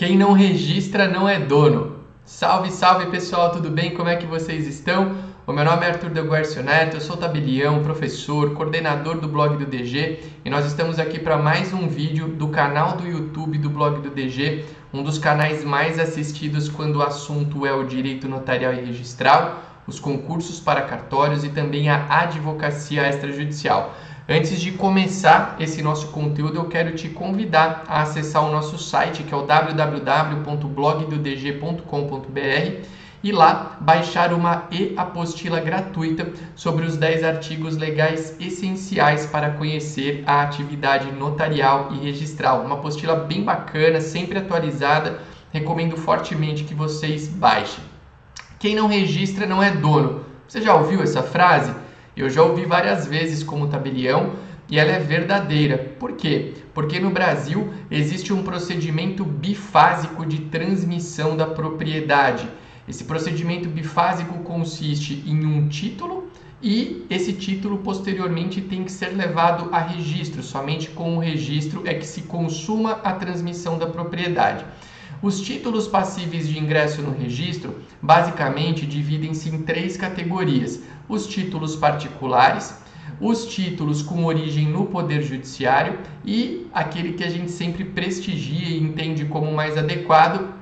Quem não registra não é dono. Salve, salve pessoal, tudo bem? Como é que vocês estão? O meu nome é Arthur de Guercio Neto, eu sou tabelião, professor, coordenador do blog do DG e nós estamos aqui para mais um vídeo do canal do YouTube do blog do DG, um dos canais mais assistidos quando o assunto é o direito notarial e registral, os concursos para cartórios e também a advocacia extrajudicial. Antes de começar esse nosso conteúdo, eu quero te convidar a acessar o nosso site, que é o www.blogdodg.com.br e lá baixar uma e-apostila gratuita sobre os 10 artigos legais essenciais para conhecer a atividade notarial e registral. Uma apostila bem bacana, sempre atualizada, recomendo fortemente que vocês baixem. Quem não registra não é dono. Você já ouviu essa frase? Eu já ouvi várias vezes como tabelião e ela é verdadeira. Por quê? Porque no Brasil existe um procedimento bifásico de transmissão da propriedade. Esse procedimento bifásico consiste em um título e esse título posteriormente tem que ser levado a registro. Somente com o registro é que se consuma a transmissão da propriedade. Os títulos passíveis de ingresso no registro basicamente dividem-se em três categorias: os títulos particulares, os títulos com origem no Poder Judiciário e aquele que a gente sempre prestigia e entende como mais adequado,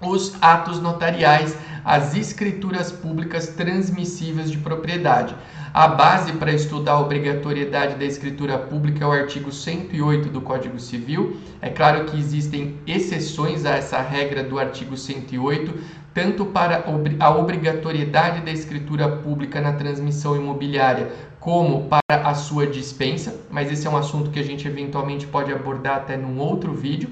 os atos notariais, as escrituras públicas transmissíveis de propriedade. A base para estudar a obrigatoriedade da escritura pública é o artigo 108 do Código Civil. É claro que existem exceções a essa regra do artigo 108, tanto para a obrigatoriedade da escritura pública na transmissão imobiliária, como para a sua dispensa, mas esse é um assunto que a gente eventualmente pode abordar até num outro vídeo.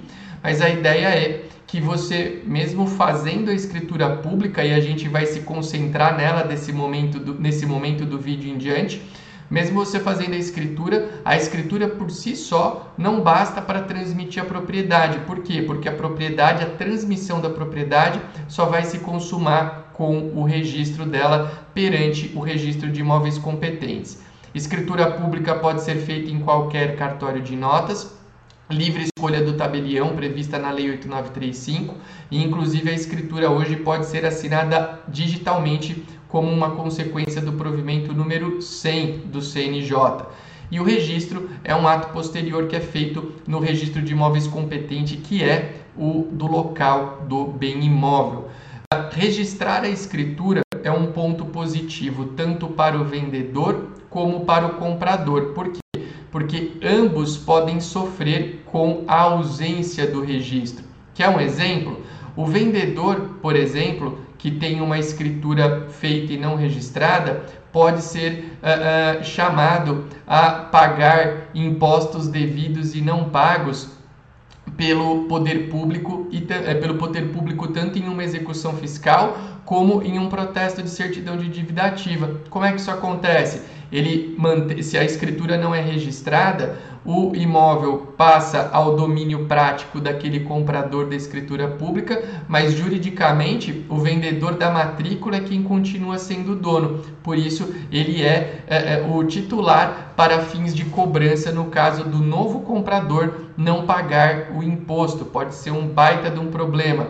Mas a ideia é que você, mesmo fazendo a escritura pública, e a gente vai se concentrar nela desse momento do, nesse momento do vídeo em diante, mesmo você fazendo a escritura, a escritura por si só não basta para transmitir a propriedade. Por quê? Porque a propriedade, a transmissão da propriedade, só vai se consumar com o registro dela perante o registro de imóveis competentes. Escritura pública pode ser feita em qualquer cartório de notas, livre escolha do tabelião prevista na Lei 8935 e inclusive a escritura hoje pode ser assinada digitalmente como uma consequência do provimento número 100 do CNJ. E o registro é um ato posterior que é feito no registro de imóveis competente, que é o do local do bem imóvel. Registrar a escritura é um ponto positivo tanto para o vendedor como para o comprador. Por quê? Porque ambos podem sofrer com a ausência do registro. Quer um exemplo? O vendedor, por exemplo, que tem uma escritura feita e não registrada, pode ser uh, uh, chamado a pagar impostos devidos e não pagos pelo poder público e é, pelo poder público tanto em uma execução fiscal como em um protesto de certidão de dívida ativa. Como é que isso acontece? Ele se a escritura não é registrada, o imóvel passa ao domínio prático daquele comprador da escritura pública, mas juridicamente o vendedor da matrícula é quem continua sendo dono. Por isso, ele é, é, é o titular para fins de cobrança no caso do novo comprador não pagar o imposto. Pode ser um baita de um problema.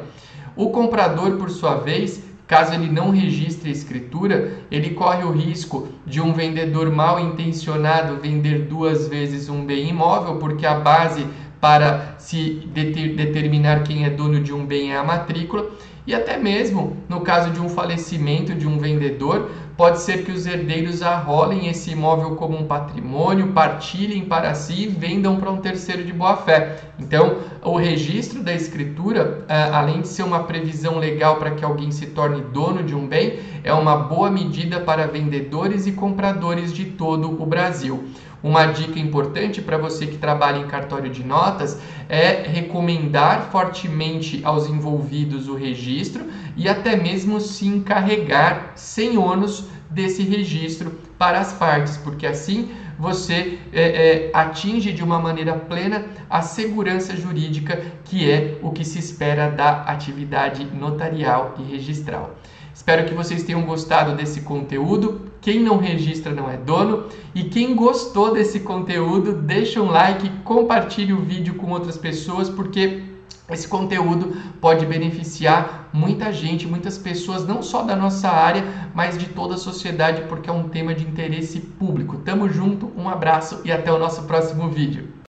O comprador, por sua vez, Caso ele não registre a escritura, ele corre o risco de um vendedor mal intencionado vender duas vezes um bem imóvel, porque a base para se determinar quem é dono de um bem é a matrícula, e até mesmo no caso de um falecimento de um vendedor, pode ser que os herdeiros arrolem esse imóvel como um patrimônio, partilhem para si e vendam para um terceiro de boa fé. Então, o registro da escritura, ah, além de ser uma previsão legal para que alguém se torne dono de um bem, é uma boa medida para vendedores e compradores de todo o Brasil. Uma dica importante para você que trabalha em cartório de notas é recomendar fortemente aos envolvidos o registro e até mesmo se encarregar sem ônus desse registro para as partes, porque assim você é, é, atinge de uma maneira plena a segurança jurídica, que é o que se espera da atividade notarial e registral. Espero que vocês tenham gostado desse conteúdo. Quem não registra não é dono. E quem gostou desse conteúdo, deixa um like, compartilhe o vídeo com outras pessoas, porque esse conteúdo pode beneficiar muita gente, muitas pessoas, não só da nossa área, mas de toda a sociedade, porque é um tema de interesse público. Tamo junto, um abraço e até o nosso próximo vídeo.